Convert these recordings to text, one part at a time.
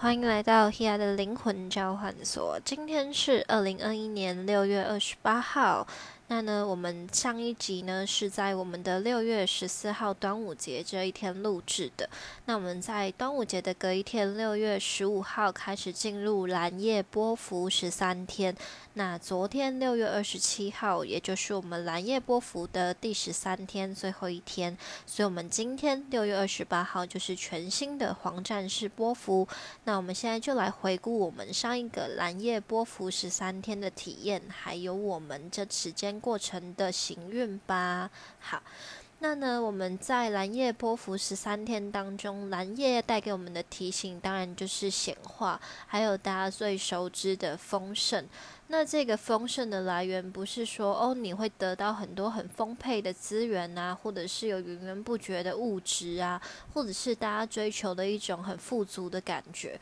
欢迎来到 Hea 的灵魂交换所。今天是二零二一年六月二十八号。那呢，我们上一集呢是在我们的六月十四号端午节这一天录制的。那我们在端午节的隔一天，六月十五号开始进入蓝夜波幅十三天。那昨天六月二十七号，也就是我们蓝夜波幅的第十三天，最后一天。所以，我们今天六月二十八号就是全新的黄战士波幅。那我们现在就来回顾我们上一个蓝夜波幅十三天的体验，还有我们这时间过程的行运吧。好。那呢，我们在蓝夜波幅十三天当中，蓝夜带给我们的提醒，当然就是显化，还有大家最熟知的丰盛。那这个丰盛的来源，不是说哦你会得到很多很丰沛的资源啊，或者是有源源不绝的物质啊，或者是大家追求的一种很富足的感觉。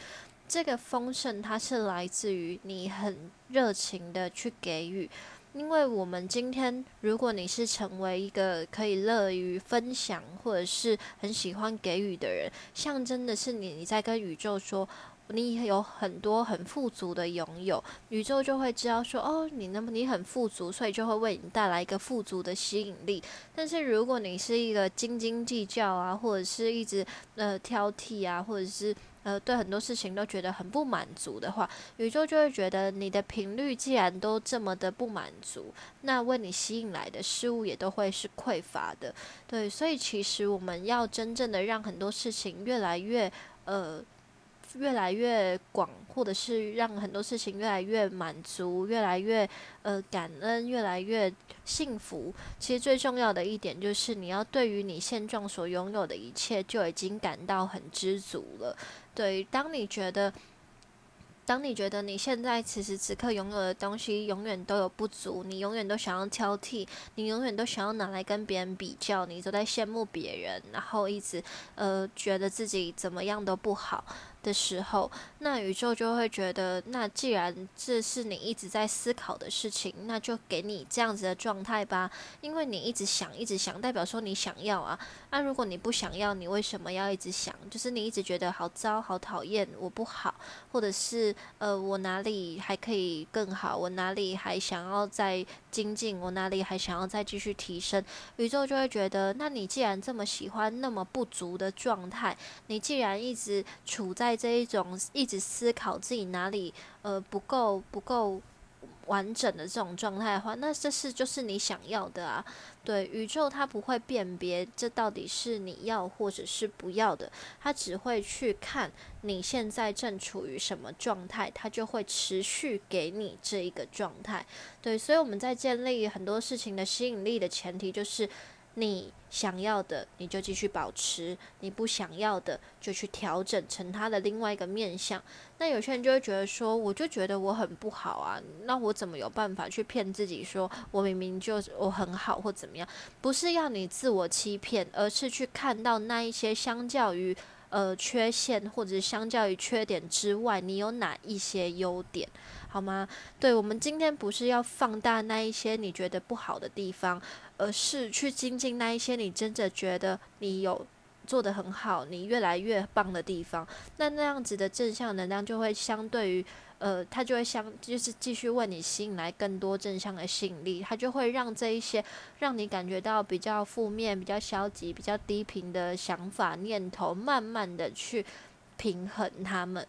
这个丰盛，它是来自于你很热情的去给予。因为我们今天，如果你是成为一个可以乐于分享或者是很喜欢给予的人，象征的是你你在跟宇宙说，你有很多很富足的拥有，宇宙就会知道说，哦，你那么你很富足，所以就会为你带来一个富足的吸引力。但是如果你是一个斤斤计较啊，或者是一直呃挑剔啊，或者是呃，对很多事情都觉得很不满足的话，宇宙就会觉得你的频率既然都这么的不满足，那为你吸引来的事物也都会是匮乏的。对，所以其实我们要真正的让很多事情越来越呃。越来越广，或者是让很多事情越来越满足，越来越呃感恩，越来越幸福。其实最重要的一点就是，你要对于你现状所拥有的一切就已经感到很知足了。对，当你觉得。当你觉得你现在此时此刻拥有的东西永远都有不足，你永远都想要挑剔，你永远都想要拿来跟别人比较，你都在羡慕别人，然后一直呃觉得自己怎么样都不好的时候，那宇宙就会觉得，那既然这是你一直在思考的事情，那就给你这样子的状态吧，因为你一直想，一直想，代表说你想要啊。那如果你不想要，你为什么要一直想？就是你一直觉得好糟、好讨厌，我不好，或者是。呃，我哪里还可以更好？我哪里还想要再精进？我哪里还想要再继续提升？宇宙就会觉得，那你既然这么喜欢那么不足的状态，你既然一直处在这一种一直思考自己哪里呃不够不够。完整的这种状态的话，那这是就是你想要的啊。对，宇宙它不会辨别这到底是你要或者是不要的，它只会去看你现在正处于什么状态，它就会持续给你这一个状态。对，所以我们在建立很多事情的吸引力的前提就是。你想要的，你就继续保持；你不想要的，就去调整成它的另外一个面相。那有些人就会觉得说，我就觉得我很不好啊，那我怎么有办法去骗自己说我明明就我很好或怎么样？不是要你自我欺骗，而是去看到那一些相较于呃缺陷或者相较于缺点之外，你有哪一些优点？好吗？对我们今天不是要放大那一些你觉得不好的地方，而是去精进那一些你真的觉得你有做的很好，你越来越棒的地方。那那样子的正向能量就会相对于呃，它就会相就是继续为你吸引来更多正向的吸引力，它就会让这一些让你感觉到比较负面、比较消极、比较低频的想法念头，慢慢的去平衡它们。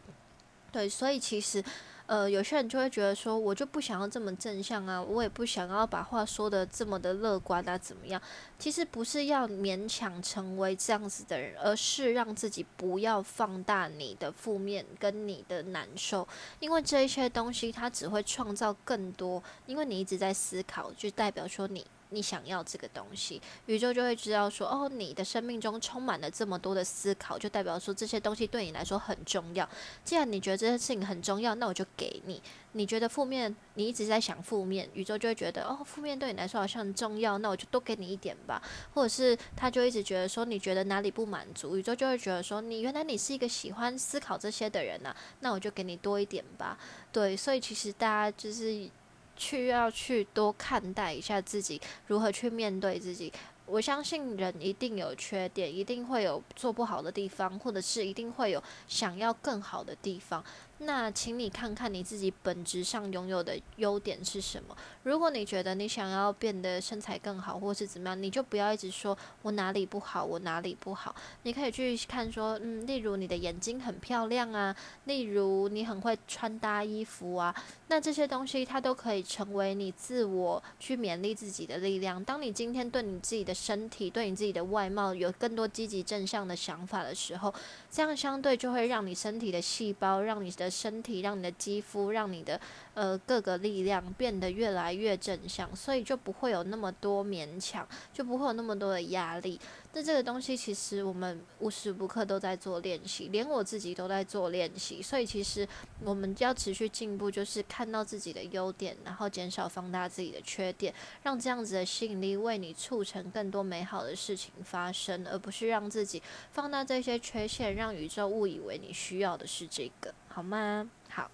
对，所以其实。呃，有些人就会觉得说，我就不想要这么正向啊，我也不想要把话说的这么的乐观啊，怎么样？其实不是要勉强成为这样子的人，而是让自己不要放大你的负面跟你的难受，因为这一些东西它只会创造更多，因为你一直在思考，就代表说你。你想要这个东西，宇宙就会知道说，哦，你的生命中充满了这么多的思考，就代表说这些东西对你来说很重要。既然你觉得这件事情很重要，那我就给你。你觉得负面，你一直在想负面，宇宙就会觉得，哦，负面对你来说好像很重要，那我就多给你一点吧。或者是他就一直觉得说，你觉得哪里不满足，宇宙就会觉得说，你原来你是一个喜欢思考这些的人呐，那我就给你多一点吧。对，所以其实大家就是。去要去多看待一下自己，如何去面对自己。我相信人一定有缺点，一定会有做不好的地方，或者是一定会有想要更好的地方。那请你看看你自己本质上拥有的优点是什么。如果你觉得你想要变得身材更好，或是怎么样，你就不要一直说我哪里不好，我哪里不好。你可以去看说，嗯，例如你的眼睛很漂亮啊，例如你很会穿搭衣服啊，那这些东西它都可以成为你自我去勉励自己的力量。当你今天对你自己的身体、对你自己的外貌有更多积极正向的想法的时候，这样相对就会让你身体的细胞，让你的身体让你的肌肤，让你的呃各个力量变得越来越正向，所以就不会有那么多勉强，就不会有那么多的压力。那这个东西其实我们无时无刻都在做练习，连我自己都在做练习。所以其实我们要持续进步，就是看到自己的优点，然后减少放大自己的缺点，让这样子的吸引力为你促成更多美好的事情发生，而不是让自己放大这些缺陷，让宇宙误以为你需要的是这个。好吗？好。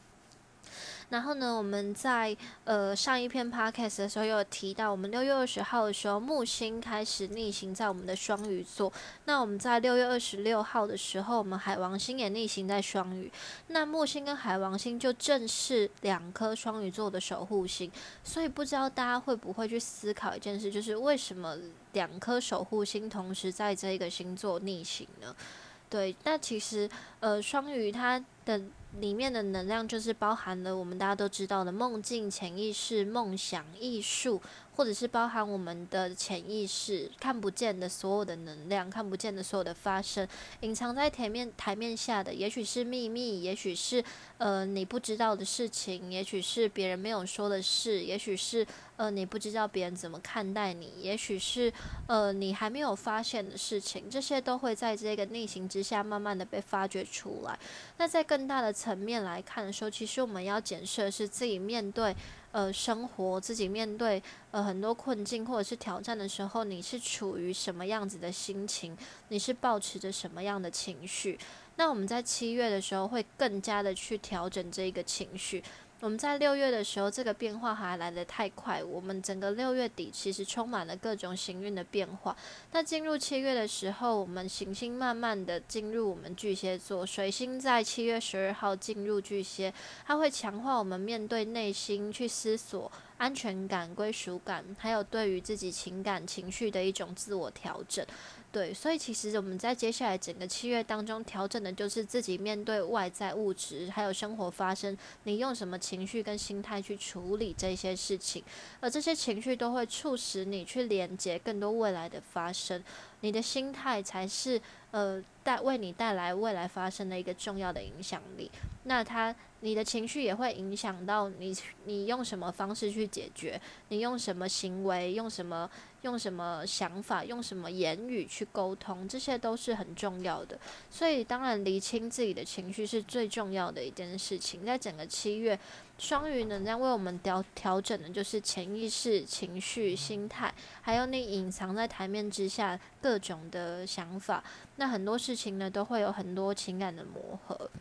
然后呢，我们在呃上一篇 podcast 的时候有提到，我们六月二十号的时候，木星开始逆行在我们的双鱼座。那我们在六月二十六号的时候，我们海王星也逆行在双鱼。那木星跟海王星就正是两颗双鱼座的守护星。所以不知道大家会不会去思考一件事，就是为什么两颗守护星同时在这个星座逆行呢？对，那其实呃双鱼它的。里面的能量就是包含了我们大家都知道的梦境、潜意识、梦想、艺术。或者是包含我们的潜意识看不见的所有的能量，看不见的所有的发生，隐藏在台面台面下的，也许是秘密，也许是呃你不知道的事情，也许是别人没有说的事，也许是呃你不知道别人怎么看待你，也许是呃你还没有发现的事情，这些都会在这个逆行之下慢慢的被发掘出来。那在更大的层面来看的时候，其实我们要检视的是自己面对。呃，生活自己面对呃很多困境或者是挑战的时候，你是处于什么样子的心情？你是保持着什么样的情绪？那我们在七月的时候会更加的去调整这一个情绪。我们在六月的时候，这个变化还来得太快。我们整个六月底其实充满了各种行运的变化。那进入七月的时候，我们行星慢慢的进入我们巨蟹座，水星在七月十二号进入巨蟹，它会强化我们面对内心去思索安全感、归属感，还有对于自己情感情绪的一种自我调整。对，所以其实我们在接下来整个七月当中调整的，就是自己面对外在物质还有生活发生，你用什么情绪跟心态去处理这些事情，而这些情绪都会促使你去连接更多未来的发生。你的心态才是呃带为你带来未来发生的一个重要的影响力。那他。你的情绪也会影响到你，你用什么方式去解决？你用什么行为？用什么？用什么想法？用什么言语去沟通？这些都是很重要的。所以，当然，厘清自己的情绪是最重要的一件事情。在整个七月，双鱼能量为我们调调整的就是潜意识、情绪、心态，还有你隐藏在台面之下各种的想法。那很多事情呢，都会有很多情感的磨合。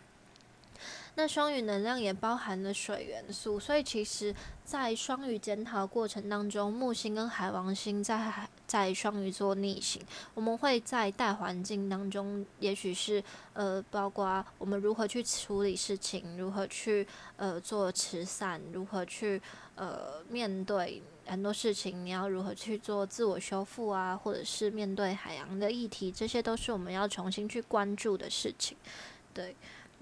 那双鱼能量也包含了水元素，所以其实，在双鱼检讨过程当中，木星跟海王星在海在双鱼座逆行，我们会在大环境当中，也许是呃，包括我们如何去处理事情，如何去呃做慈善，如何去呃面对很多事情，你要如何去做自我修复啊，或者是面对海洋的议题，这些都是我们要重新去关注的事情，对。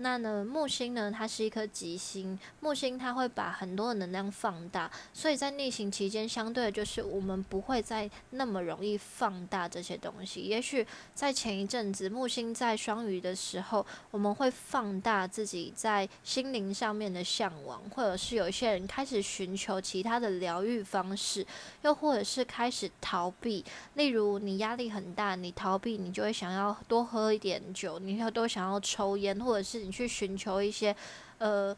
那呢，木星呢，它是一颗吉星。木星它会把很多的能量放大，所以在逆行期间，相对的就是我们不会再那么容易放大这些东西。也许在前一阵子，木星在双鱼的时候，我们会放大自己在心灵上面的向往，或者是有一些人开始寻求其他的疗愈方式，又或者是开始逃避。例如，你压力很大，你逃避，你就会想要多喝一点酒，你又都想要抽烟，或者是。去寻求一些，呃，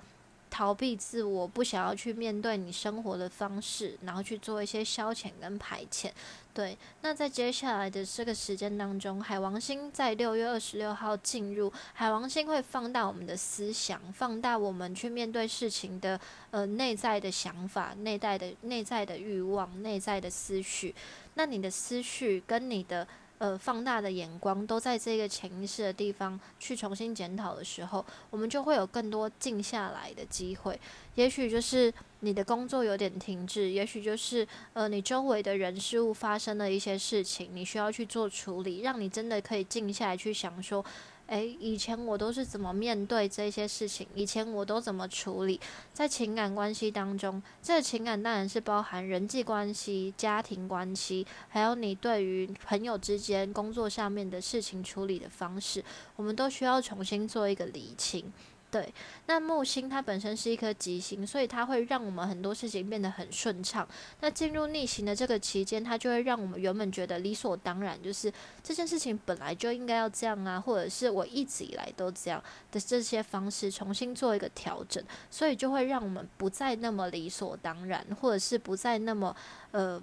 逃避自我，不想要去面对你生活的方式，然后去做一些消遣跟排遣。对，那在接下来的这个时间当中，海王星在六月二十六号进入，海王星会放大我们的思想，放大我们去面对事情的呃内在的想法、内在的内在的欲望、内在的思绪。那你的思绪跟你的呃放大的眼光都在这个潜意识的地方去重新检讨的时候，我们就会有更多静下来的机会。也许就是你的工作有点停滞，也许就是呃你周围的人事物发生了一些事情，你需要去做处理，让你真的可以静下来去想说。诶，以前我都是怎么面对这些事情？以前我都怎么处理？在情感关系当中，这个情感当然是包含人际关系、家庭关系，还有你对于朋友之间、工作上面的事情处理的方式，我们都需要重新做一个理清。对，那木星它本身是一颗吉星，所以它会让我们很多事情变得很顺畅。那进入逆行的这个期间，它就会让我们原本觉得理所当然，就是这件事情本来就应该要这样啊，或者是我一直以来都这样的这些方式，重新做一个调整，所以就会让我们不再那么理所当然，或者是不再那么呃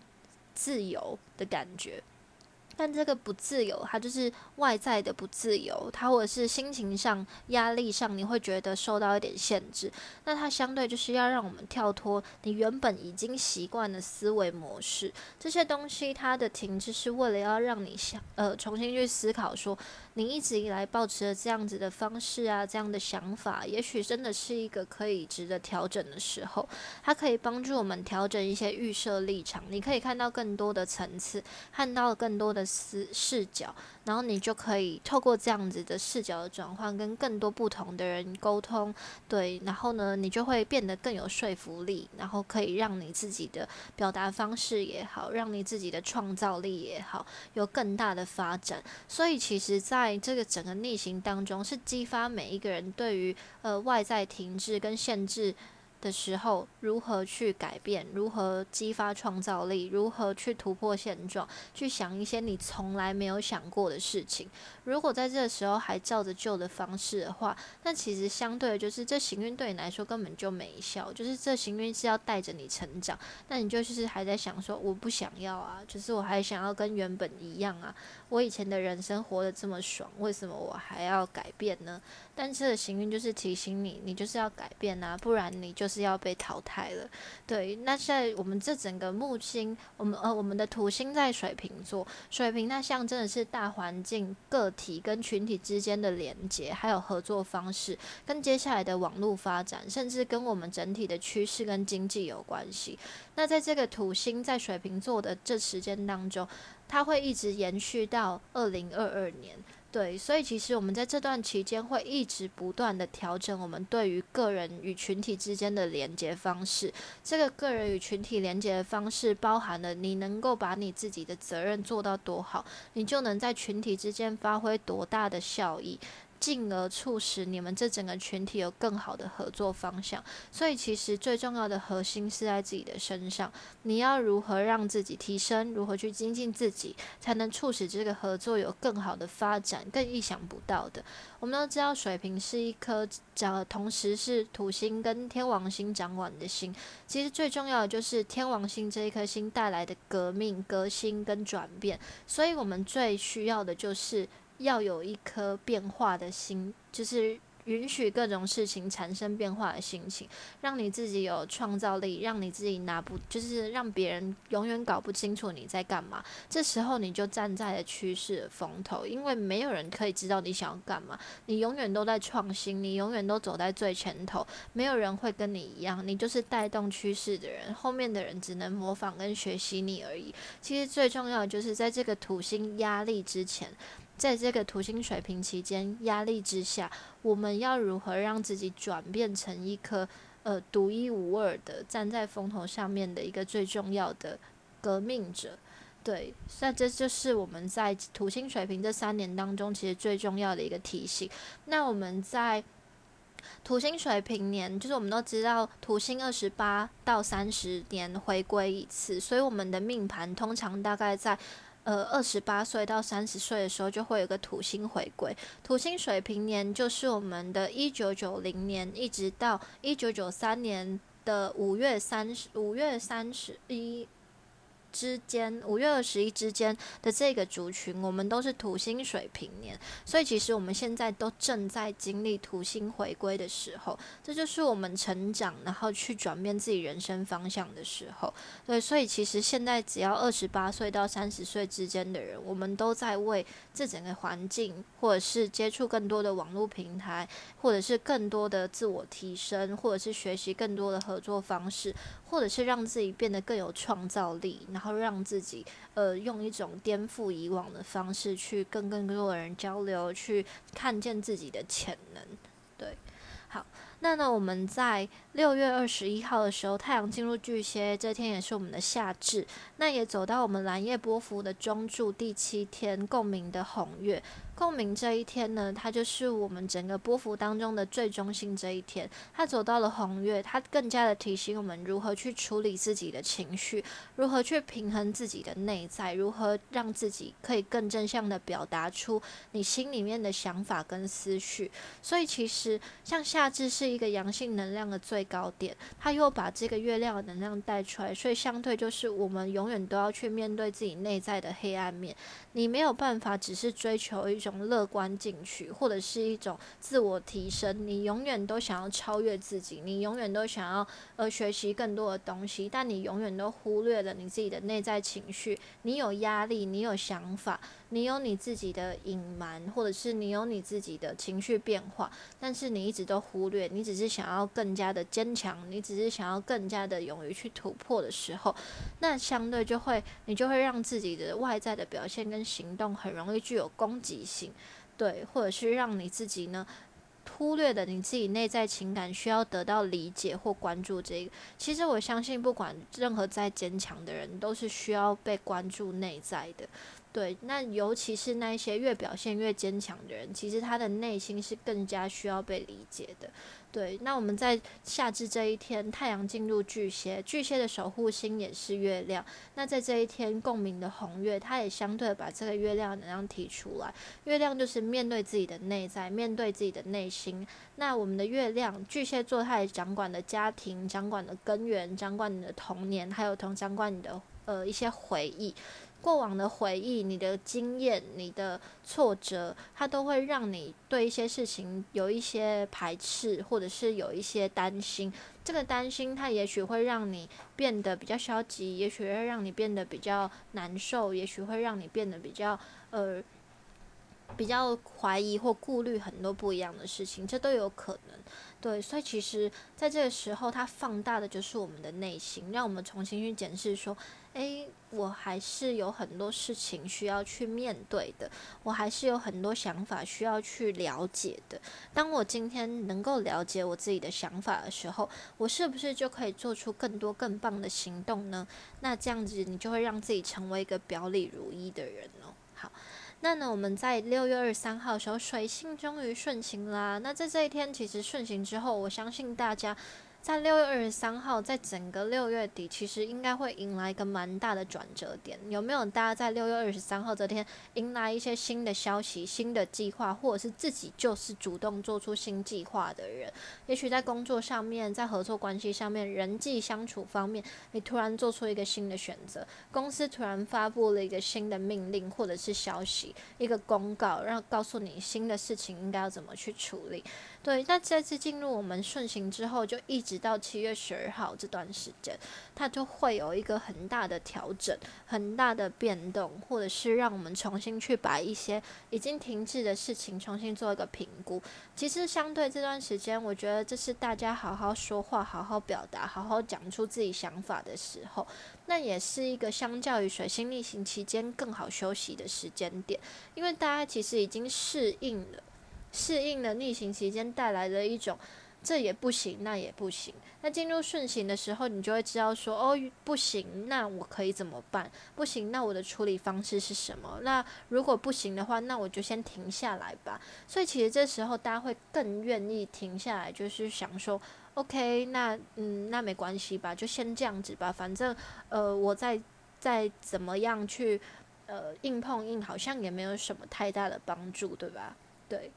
自由的感觉。但这个不自由，它就是外在的不自由，它或者是心情上、压力上，你会觉得受到一点限制。那它相对就是要让我们跳脱你原本已经习惯的思维模式，这些东西它的停滞是为了要让你想呃重新去思考，说你一直以来保持的这样子的方式啊，这样的想法，也许真的是一个可以值得调整的时候。它可以帮助我们调整一些预设立场，你可以看到更多的层次，看到更多的。视视角，然后你就可以透过这样子的视角的转换，跟更多不同的人沟通，对，然后呢，你就会变得更有说服力，然后可以让你自己的表达方式也好，让你自己的创造力也好，有更大的发展。所以，其实在这个整个逆行当中，是激发每一个人对于呃外在停滞跟限制。的时候，如何去改变？如何激发创造力？如何去突破现状？去想一些你从来没有想过的事情。如果在这个时候还照着旧的方式的话，那其实相对的就是这行运对你来说根本就没效。就是这行运是要带着你成长，那你就是还在想说我不想要啊，就是我还想要跟原本一样啊。我以前的人生活得这么爽，为什么我还要改变呢？但这个行运就是提醒你，你就是要改变啊，不然你就是要被淘汰了。对，那在我们这整个木星，我们呃我们的土星在水瓶座，水瓶那象征的是大环境、个体跟群体之间的连接，还有合作方式，跟接下来的网络发展，甚至跟我们整体的趋势跟经济有关系。那在这个土星在水瓶座的这时间当中。它会一直延续到二零二二年，对，所以其实我们在这段期间会一直不断的调整我们对于个人与群体之间的连接方式。这个个人与群体连接的方式，包含了你能够把你自己的责任做到多好，你就能在群体之间发挥多大的效益。进而促使你们这整个群体有更好的合作方向，所以其实最重要的核心是在自己的身上。你要如何让自己提升，如何去精进自己，才能促使这个合作有更好的发展，更意想不到的。我们都知道，水瓶是一颗掌，同时是土星跟天王星掌管的星。其实最重要的就是天王星这一颗星带来的革命、革新跟转变。所以我们最需要的就是。要有一颗变化的心，就是。允许各种事情产生变化的心情，让你自己有创造力，让你自己拿不就是让别人永远搞不清楚你在干嘛。这时候你就站在了趋势的风头，因为没有人可以知道你想要干嘛。你永远都在创新，你永远都走在最前头，没有人会跟你一样，你就是带动趋势的人，后面的人只能模仿跟学习你而已。其实最重要的就是在这个土星压力之前。在这个土星水平期间压力之下，我们要如何让自己转变成一颗呃独一无二的站在风头上面的一个最重要的革命者？对，那这就是我们在土星水平这三年当中其实最重要的一个提醒。那我们在土星水平年，就是我们都知道土星二十八到三十年回归一次，所以我们的命盘通常大概在。呃二十八岁到三十岁的时候，就会有个土星回归。土星水平年就是我们的一九九零年一直到一九九三年的五月三十五月三十一。之间，五月二十一之间的这个族群，我们都是土星水平年，所以其实我们现在都正在经历土星回归的时候，这就是我们成长，然后去转变自己人生方向的时候。对，所以其实现在只要二十八岁到三十岁之间的人，我们都在为这整个环境，或者是接触更多的网络平台，或者是更多的自我提升，或者是学习更多的合作方式。或者是让自己变得更有创造力，然后让自己呃用一种颠覆以往的方式去跟更多的人交流，去看见自己的潜能。对，好，那呢我们在六月二十一号的时候，太阳进入巨蟹，这天也是我们的夏至，那也走到我们蓝夜波伏的中柱第七天，共鸣的红月。共鸣这一天呢，它就是我们整个波幅当中的最中心这一天。它走到了红月，它更加的提醒我们如何去处理自己的情绪，如何去平衡自己的内在，如何让自己可以更正向的表达出你心里面的想法跟思绪。所以其实像夏至是一个阳性能量的最高点，它又把这个月亮的能量带出来，所以相对就是我们永远都要去面对自己内在的黑暗面。你没有办法只是追求一种。乐观进取，或者是一种自我提升。你永远都想要超越自己，你永远都想要呃学习更多的东西，但你永远都忽略了你自己的内在情绪。你有压力，你有想法。你有你自己的隐瞒，或者是你有你自己的情绪变化，但是你一直都忽略，你只是想要更加的坚强，你只是想要更加的勇于去突破的时候，那相对就会，你就会让自己的外在的表现跟行动很容易具有攻击性，对，或者是让你自己呢忽略的你自己内在情感需要得到理解或关注。这个其实我相信，不管任何再坚强的人，都是需要被关注内在的。对，那尤其是那些越表现越坚强的人，其实他的内心是更加需要被理解的。对，那我们在夏至这一天，太阳进入巨蟹，巨蟹的守护星也是月亮。那在这一天共鸣的红月，它也相对把这个月亮能量提出来。月亮就是面对自己的内在，面对自己的内心。那我们的月亮巨蟹座，它也掌管的家庭，掌管的根源，掌管你的童年，还有同掌管你的呃一些回忆。过往的回忆、你的经验、你的挫折，它都会让你对一些事情有一些排斥，或者是有一些担心。这个担心，它也许会让你变得比较消极，也许会让你变得比较难受，也许会让你变得比较呃比较怀疑或顾虑很多不一样的事情，这都有可能。对，所以其实在这个时候，它放大的就是我们的内心，让我们重新去检视说。诶，我还是有很多事情需要去面对的，我还是有很多想法需要去了解的。当我今天能够了解我自己的想法的时候，我是不是就可以做出更多更棒的行动呢？那这样子，你就会让自己成为一个表里如一的人哦。好，那呢，我们在六月二十三号的时候，水星终于顺行啦。那在这一天，其实顺行之后，我相信大家。在六月二十三号，在整个六月底，其实应该会迎来一个蛮大的转折点。有没有大家在六月二十三号这天迎来一些新的消息、新的计划，或者是自己就是主动做出新计划的人？也许在工作上面，在合作关系上面、人际相处方面，你突然做出一个新的选择，公司突然发布了一个新的命令或者是消息、一个公告，让告诉你新的事情应该要怎么去处理。对，那这次进入我们顺行之后，就一直到七月十二号这段时间，它就会有一个很大的调整、很大的变动，或者是让我们重新去把一些已经停滞的事情重新做一个评估。其实，相对这段时间，我觉得这是大家好好说话、好好表达、好好讲出自己想法的时候，那也是一个相较于水星逆行期间更好休息的时间点，因为大家其实已经适应了。适应了逆行期间带来的一种，这也不行，那也不行。那进入顺行的时候，你就会知道说，哦，不行，那我可以怎么办？不行，那我的处理方式是什么？那如果不行的话，那我就先停下来吧。所以其实这时候大家会更愿意停下来，就是想说，OK，那嗯，那没关系吧，就先这样子吧。反正呃，我再再怎么样去。呃硬碰硬，好像也没有什么太大的帮助，对吧？对。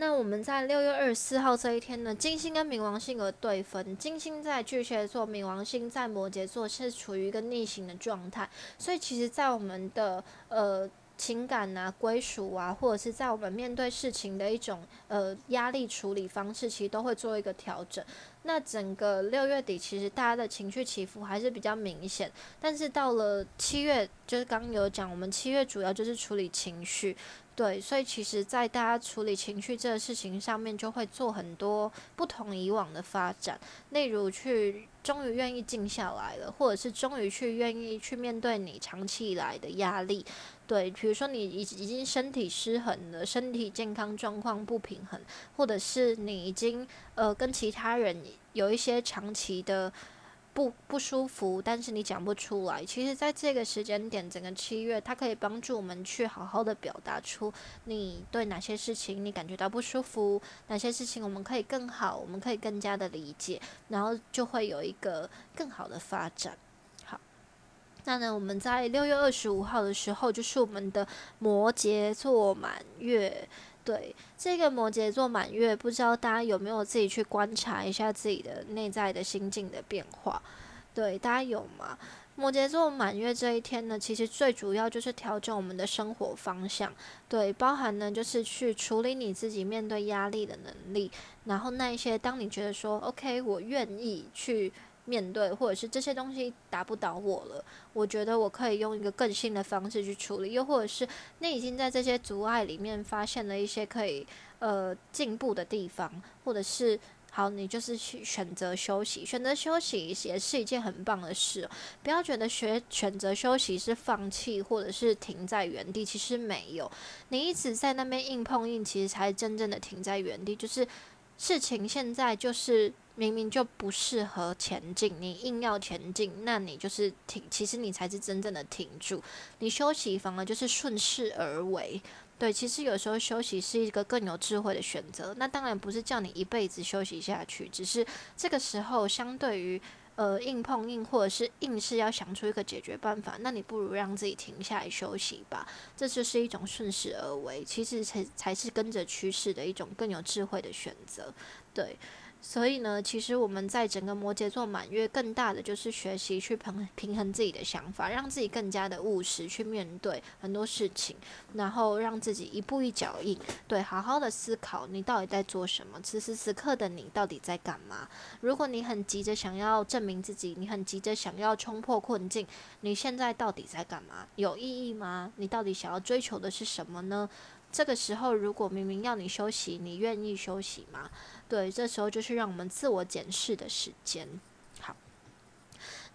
那我们在六月二十四号这一天呢，金星跟冥王星有对分，金星在巨蟹座，冥王星在摩羯座，是处于一个逆行的状态，所以其实，在我们的呃情感啊、归属啊，或者是在我们面对事情的一种呃压力处理方式，其实都会做一个调整。那整个六月底，其实大家的情绪起伏还是比较明显，但是到了七月，就是刚刚有讲，我们七月主要就是处理情绪。对，所以其实，在大家处理情绪这个事情上面，就会做很多不同以往的发展。例如，去终于愿意静下来了，或者是终于去愿意去面对你长期以来的压力。对，比如说你已已经身体失衡了，身体健康状况不平衡，或者是你已经呃跟其他人有一些长期的。不不舒服，但是你讲不出来。其实，在这个时间点，整个七月，它可以帮助我们去好好的表达出你对哪些事情你感觉到不舒服，哪些事情我们可以更好，我们可以更加的理解，然后就会有一个更好的发展。好，那呢，我们在六月二十五号的时候，就是我们的摩羯座满月。对这个摩羯座满月，不知道大家有没有自己去观察一下自己的内在的心境的变化？对，大家有吗？摩羯座满月这一天呢，其实最主要就是调整我们的生活方向，对，包含呢就是去处理你自己面对压力的能力，然后那一些当你觉得说 OK，我愿意去。面对，或者是这些东西打不倒我了，我觉得我可以用一个更新的方式去处理，又或者是你已经在这些阻碍里面发现了一些可以呃进步的地方，或者是好，你就是去选择休息，选择休息也是一件很棒的事。不要觉得学选择休息是放弃，或者是停在原地，其实没有，你一直在那边硬碰硬，其实才真正的停在原地。就是事情现在就是。明明就不适合前进，你硬要前进，那你就是停。其实你才是真正的停住。你休息反而就是顺势而为。对，其实有时候休息是一个更有智慧的选择。那当然不是叫你一辈子休息下去，只是这个时候相对于呃硬碰硬，或者是硬是要想出一个解决办法，那你不如让自己停下来休息吧。这就是一种顺势而为，其实才才是跟着趋势的一种更有智慧的选择。对。所以呢，其实我们在整个摩羯座满月，更大的就是学习去平平衡自己的想法，让自己更加的务实去面对很多事情，然后让自己一步一脚印，对，好好的思考你到底在做什么，此时此刻的你到底在干嘛？如果你很急着想要证明自己，你很急着想要冲破困境，你现在到底在干嘛？有意义吗？你到底想要追求的是什么呢？这个时候，如果明明要你休息，你愿意休息吗？对，这时候就是让我们自我检视的时间。好，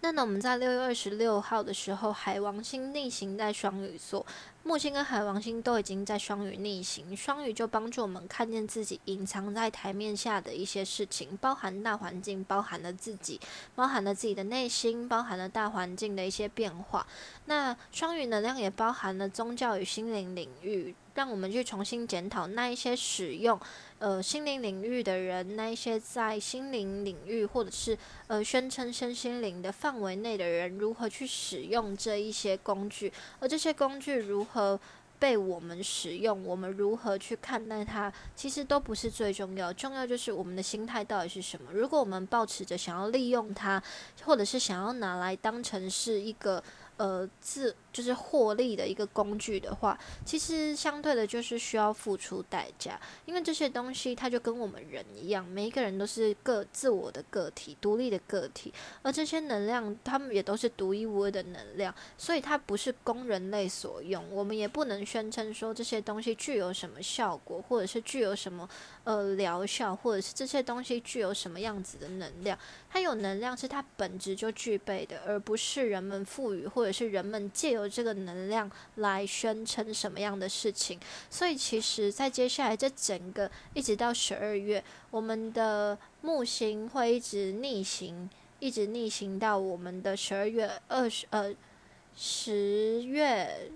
那呢，我们在六月二十六号的时候，海王星逆行在双鱼座，木星跟海王星都已经在双鱼逆行，双鱼就帮助我们看见自己隐藏在台面下的一些事情，包含大环境，包含了自己，包含了自己的内心，包含了大环境的一些变化。那双鱼能量也包含了宗教与心灵领域。让我们去重新检讨那一些使用呃心灵领域的人，那一些在心灵领域或者是呃宣称身心灵的范围内的人，如何去使用这一些工具，而这些工具如何和被我们使用，我们如何去看待它，其实都不是最重要，重要就是我们的心态到底是什么。如果我们保持着想要利用它，或者是想要拿来当成是一个呃自。就是获利的一个工具的话，其实相对的，就是需要付出代价，因为这些东西它就跟我们人一样，每一个人都是个自我的个体、独立的个体，而这些能量，他们也都是独一无二的能量，所以它不是供人类所用。我们也不能宣称说这些东西具有什么效果，或者是具有什么呃疗效，或者是这些东西具有什么样子的能量。它有能量是它本质就具备的，而不是人们赋予，或者是人们借由这个能量来宣称什么样的事情，所以其实，在接下来这整个一直到十二月，我们的木星会一直逆行，一直逆行到我们的十二月二十呃十月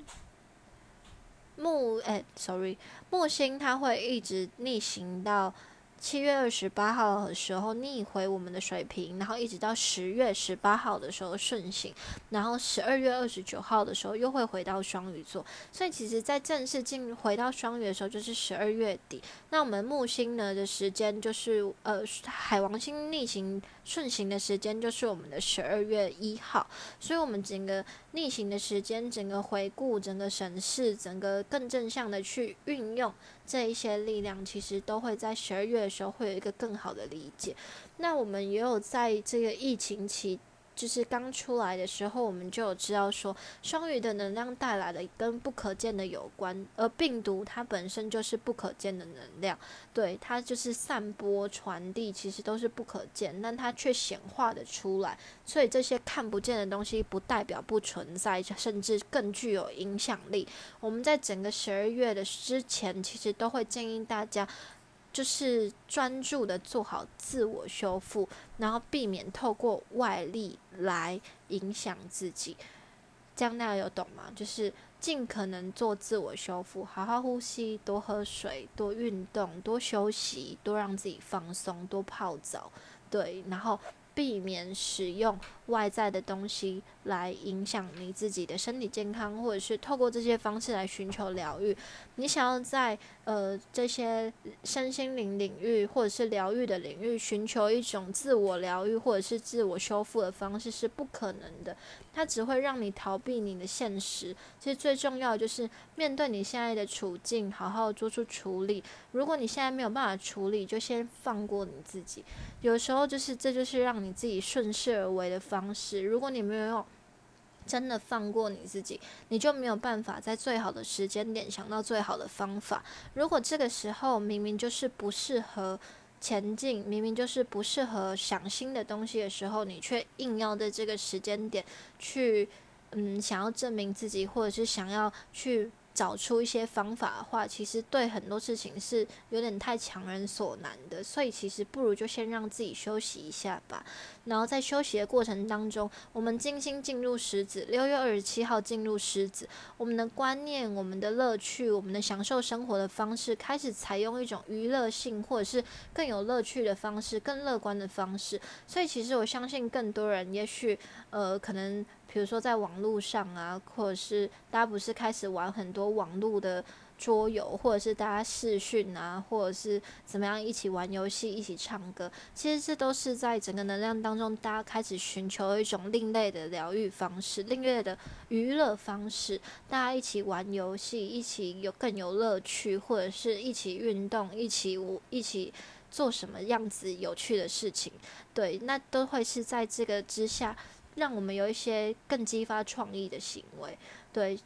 木哎，sorry，木星它会一直逆行到七月二十八号的时候逆回我们的水平，然后一直到十月十八号的时候顺行，然后十二月二十九号的时候又会回到双鱼座。所以其实，在正式进回到双鱼的时候，就是十二月底。那我们木星呢的时间就是呃海王星逆行顺行的时间就是我们的十二月一号。所以，我们整个逆行的时间，整个回顾，整个审视，整个更正向的去运用。这一些力量其实都会在十二月的时候会有一个更好的理解。那我们也有在这个疫情期。就是刚出来的时候，我们就有知道说，双鱼的能量带来的跟不可见的有关，而病毒它本身就是不可见的能量，对它就是散播传递，其实都是不可见，但它却显化的出来，所以这些看不见的东西不代表不存在，甚至更具有影响力。我们在整个十二月的之前，其实都会建议大家。就是专注的做好自我修复，然后避免透过外力来影响自己。这样大家有懂吗？就是尽可能做自我修复，好好呼吸，多喝水，多运动，多休息，多让自己放松，多泡澡，对，然后。避免使用外在的东西来影响你自己的身体健康，或者是透过这些方式来寻求疗愈。你想要在呃这些身心灵领域或者是疗愈的领域寻求一种自我疗愈或者是自我修复的方式是不可能的，它只会让你逃避你的现实。其实最重要的就是面对你现在的处境，好好做出处理。如果你现在没有办法处理，就先放过你自己。有时候就是这就是让你自己顺势而为的方式。如果你没有用真的放过你自己，你就没有办法在最好的时间点想到最好的方法。如果这个时候明明就是不适合前进，明明就是不适合想新的东西的时候，你却硬要在这个时间点去，嗯，想要证明自己，或者是想要去。找出一些方法的话，其实对很多事情是有点太强人所难的，所以其实不如就先让自己休息一下吧。然后在休息的过程当中，我们精心进入狮子，六月二十七号进入狮子，我们的观念、我们的乐趣、我们的享受生活的方式，开始采用一种娱乐性或者是更有乐趣的方式、更乐观的方式。所以其实我相信更多人，也许呃可能。比如说在网络上啊，或者是大家不是开始玩很多网络的桌游，或者是大家视讯啊，或者是怎么样一起玩游戏、一起唱歌，其实这都是在整个能量当中，大家开始寻求一种另类的疗愈方式、另类的娱乐方式。大家一起玩游戏，一起有更有乐趣，或者是一起运动，一起舞，一起做什么样子有趣的事情。对，那都会是在这个之下。让我们有一些更激发创意的行为，对，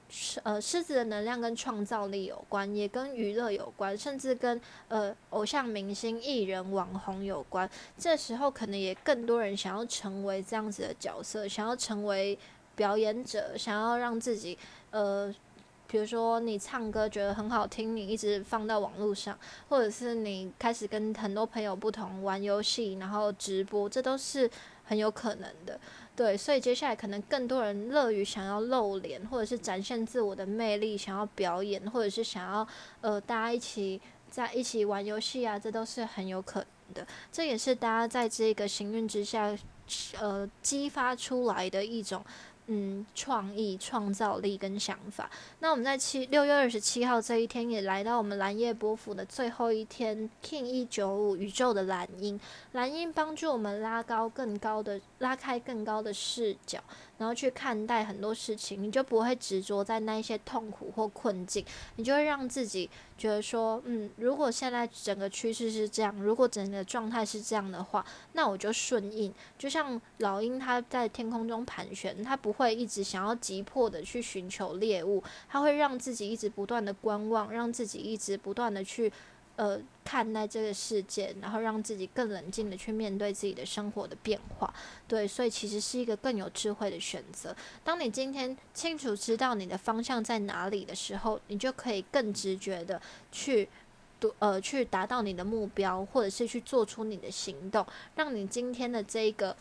呃，狮子的能量跟创造力有关，也跟娱乐有关，甚至跟呃偶像明星、艺人、网红有关。这时候可能也更多人想要成为这样子的角色，想要成为表演者，想要让自己呃，比如说你唱歌觉得很好听，你一直放到网络上，或者是你开始跟很多朋友不同玩游戏，然后直播，这都是很有可能的。对，所以接下来可能更多人乐于想要露脸，或者是展现自我的魅力，想要表演，或者是想要呃大家一起在一起玩游戏啊，这都是很有可能的。这也是大家在这个行运之下，呃激发出来的一种。嗯，创意、创造力跟想法。那我们在七六月二十七号这一天，也来到我们蓝夜波幅的最后一天，King 一九五宇宙的蓝鹰，蓝鹰帮助我们拉高更高的、拉开更高的视角。然后去看待很多事情，你就不会执着在那一些痛苦或困境，你就会让自己觉得说，嗯，如果现在整个趋势是这样，如果整个状态是这样的话，那我就顺应。就像老鹰，它在天空中盘旋，它不会一直想要急迫的去寻求猎物，它会让自己一直不断的观望，让自己一直不断的去。呃，看待这个世界，然后让自己更冷静的去面对自己的生活的变化，对，所以其实是一个更有智慧的选择。当你今天清楚知道你的方向在哪里的时候，你就可以更直觉的去，呃，去达到你的目标，或者是去做出你的行动，让你今天的这个，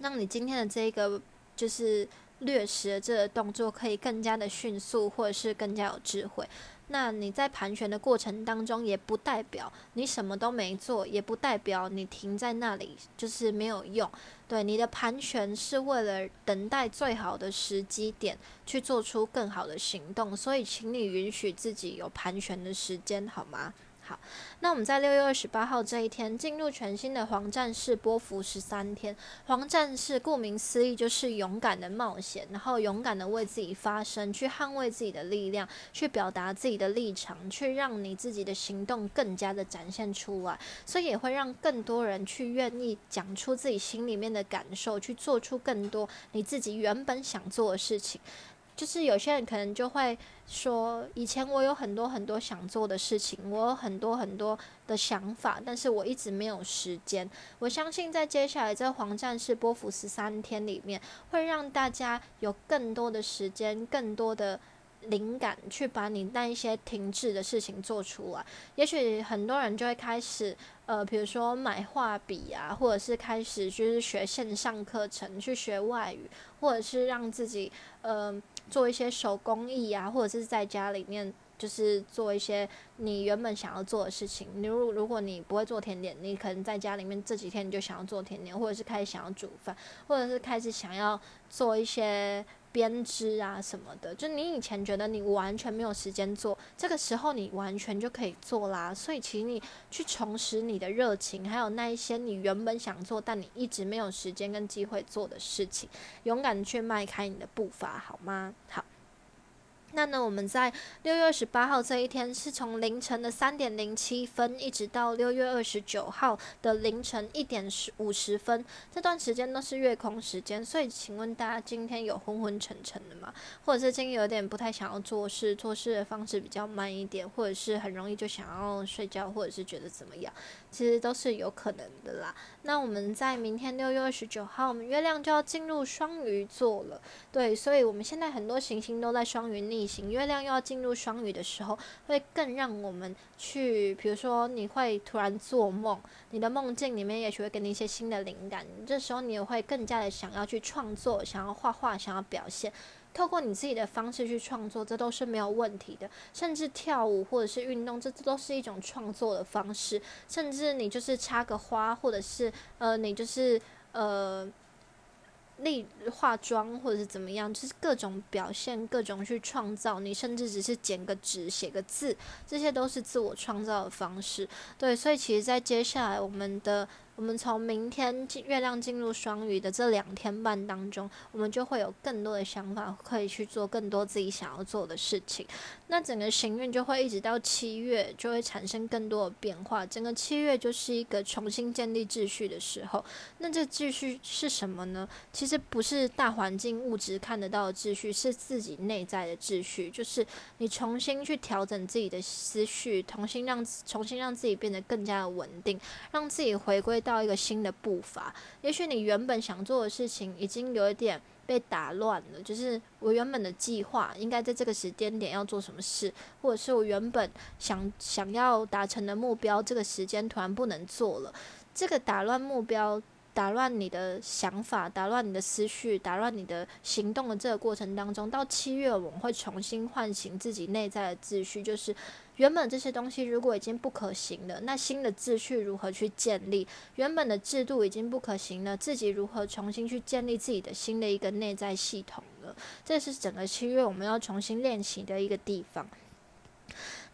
让你今天的这个就是掠食的这个动作可以更加的迅速，或者是更加有智慧。那你在盘旋的过程当中，也不代表你什么都没做，也不代表你停在那里就是没有用。对，你的盘旋是为了等待最好的时机点去做出更好的行动，所以请你允许自己有盘旋的时间，好吗？好，那我们在六月二十八号这一天进入全新的黄战士波幅十三天。黄战士顾名思义就是勇敢的冒险，然后勇敢的为自己发声，去捍卫自己的力量，去表达自己的立场，去让你自己的行动更加的展现出来，所以也会让更多人去愿意讲出自己心里面的感受，去做出更多你自己原本想做的事情。就是有些人可能就会说，以前我有很多很多想做的事情，我有很多很多的想法，但是我一直没有时间。我相信在接下来这黄战士波伏十三天里面，会让大家有更多的时间，更多的。灵感去把你那一些停滞的事情做出来，也许很多人就会开始，呃，比如说买画笔啊，或者是开始就是学线上课程去学外语，或者是让自己呃做一些手工艺啊，或者是在家里面就是做一些你原本想要做的事情。你如如果你不会做甜点，你可能在家里面这几天你就想要做甜点，或者是开始想要煮饭，或者是开始想要做一些。编织啊什么的，就你以前觉得你完全没有时间做，这个时候你完全就可以做啦。所以，请你去重拾你的热情，还有那一些你原本想做但你一直没有时间跟机会做的事情，勇敢去迈开你的步伐，好吗？好。那呢，我们在六月二十八号这一天，是从凌晨的三点零七分，一直到六月二十九号的凌晨一点十五十分，这段时间都是月空时间。所以，请问大家今天有昏昏沉沉的吗？或者是今天有点不太想要做事，做事的方式比较慢一点，或者是很容易就想要睡觉，或者是觉得怎么样？其实都是有可能的啦。那我们在明天六月二十九号，我们月亮就要进入双鱼座了。对，所以我们现在很多行星都在双鱼逆行，月亮又要进入双鱼的时候，会更让我们去，比如说你会突然做梦，你的梦境里面也许会给你一些新的灵感，这时候你也会更加的想要去创作，想要画画，想要表现。透过你自己的方式去创作，这都是没有问题的。甚至跳舞或者是运动，这都是一种创作的方式。甚至你就是插个花，或者是呃，你就是呃，立化妆或者是怎么样，就是各种表现，各种去创造。你甚至只是剪个纸，写个字，这些都是自我创造的方式。对，所以其实，在接下来我们的。我们从明天月亮进入双鱼的这两天半当中，我们就会有更多的想法，可以去做更多自己想要做的事情。那整个行运就会一直到七月，就会产生更多的变化。整个七月就是一个重新建立秩序的时候。那这秩序是什么呢？其实不是大环境物质看得到的秩序，是自己内在的秩序。就是你重新去调整自己的思绪，重新让重新让自己变得更加的稳定，让自己回归。到一个新的步伐，也许你原本想做的事情已经有一点被打乱了。就是我原本的计划应该在这个时间点要做什么事，或者是我原本想想要达成的目标，这个时间突然不能做了。这个打乱目标、打乱你的想法、打乱你的思绪、打乱你的行动的这个过程当中，到七月我们会重新唤醒自己内在的秩序，就是。原本这些东西如果已经不可行了，那新的秩序如何去建立？原本的制度已经不可行了，自己如何重新去建立自己的新的一个内在系统呢？这是整个七月我们要重新练习的一个地方。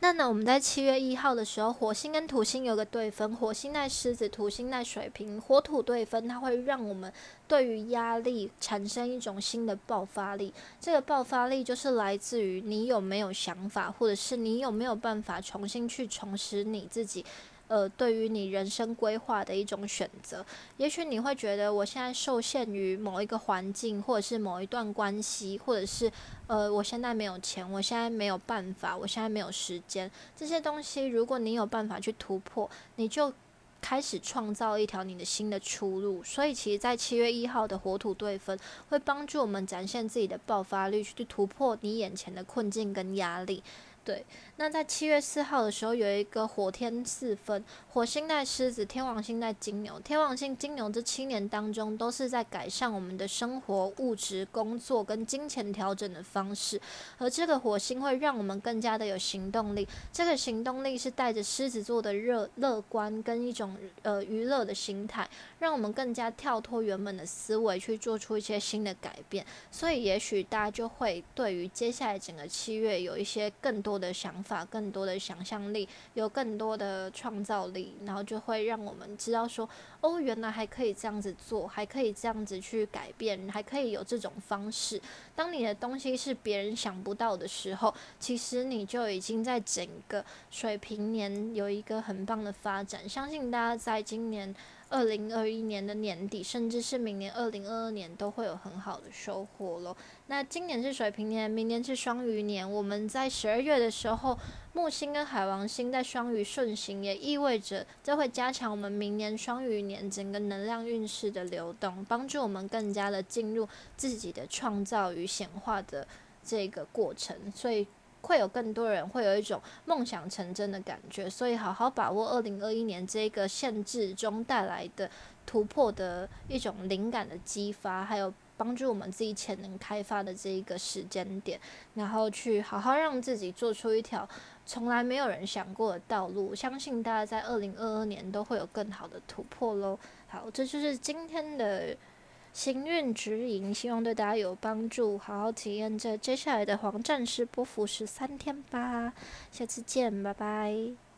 那呢，我们在七月一号的时候，火星跟土星有个对分，火星在狮子，土星在水瓶，火土对分，它会让我们对于压力产生一种新的爆发力。这个爆发力就是来自于你有没有想法，或者是你有没有办法重新去重拾你自己。呃，对于你人生规划的一种选择，也许你会觉得我现在受限于某一个环境，或者是某一段关系，或者是呃，我现在没有钱，我现在没有办法，我现在没有时间，这些东西，如果你有办法去突破，你就开始创造一条你的新的出路。所以，其实，在七月一号的火土对分，会帮助我们展现自己的爆发力，去突破你眼前的困境跟压力。对，那在七月四号的时候，有一个火天四分，火星在狮子，天王星在金牛。天王星金牛这七年当中，都是在改善我们的生活、物质、工作跟金钱调整的方式。而这个火星会让我们更加的有行动力，这个行动力是带着狮子座的热乐观跟一种呃娱乐的心态，让我们更加跳脱原本的思维，去做出一些新的改变。所以，也许大家就会对于接下来整个七月有一些更多。多的想法，更多的想象力，有更多的创造力，然后就会让我们知道说，哦，原来还可以这样子做，还可以这样子去改变，还可以有这种方式。当你的东西是别人想不到的时候，其实你就已经在整个水平年有一个很棒的发展。相信大家在今年。二零二一年的年底，甚至是明年二零二二年，都会有很好的收获咯。那今年是水瓶年，明年是双鱼年。我们在十二月的时候，木星跟海王星在双鱼顺行，也意味着这会加强我们明年双鱼年整个能量运势的流动，帮助我们更加的进入自己的创造与显化的这个过程。所以。会有更多人会有一种梦想成真的感觉，所以好好把握二零二一年这个限制中带来的突破的一种灵感的激发，还有帮助我们自己潜能开发的这一个时间点，然后去好好让自己做出一条从来没有人想过的道路。相信大家在二零二二年都会有更好的突破喽。好，这就是今天的。行运指引，希望对大家有帮助。好好体验这接下来的黄战士波伏十三天吧。下次见，拜拜。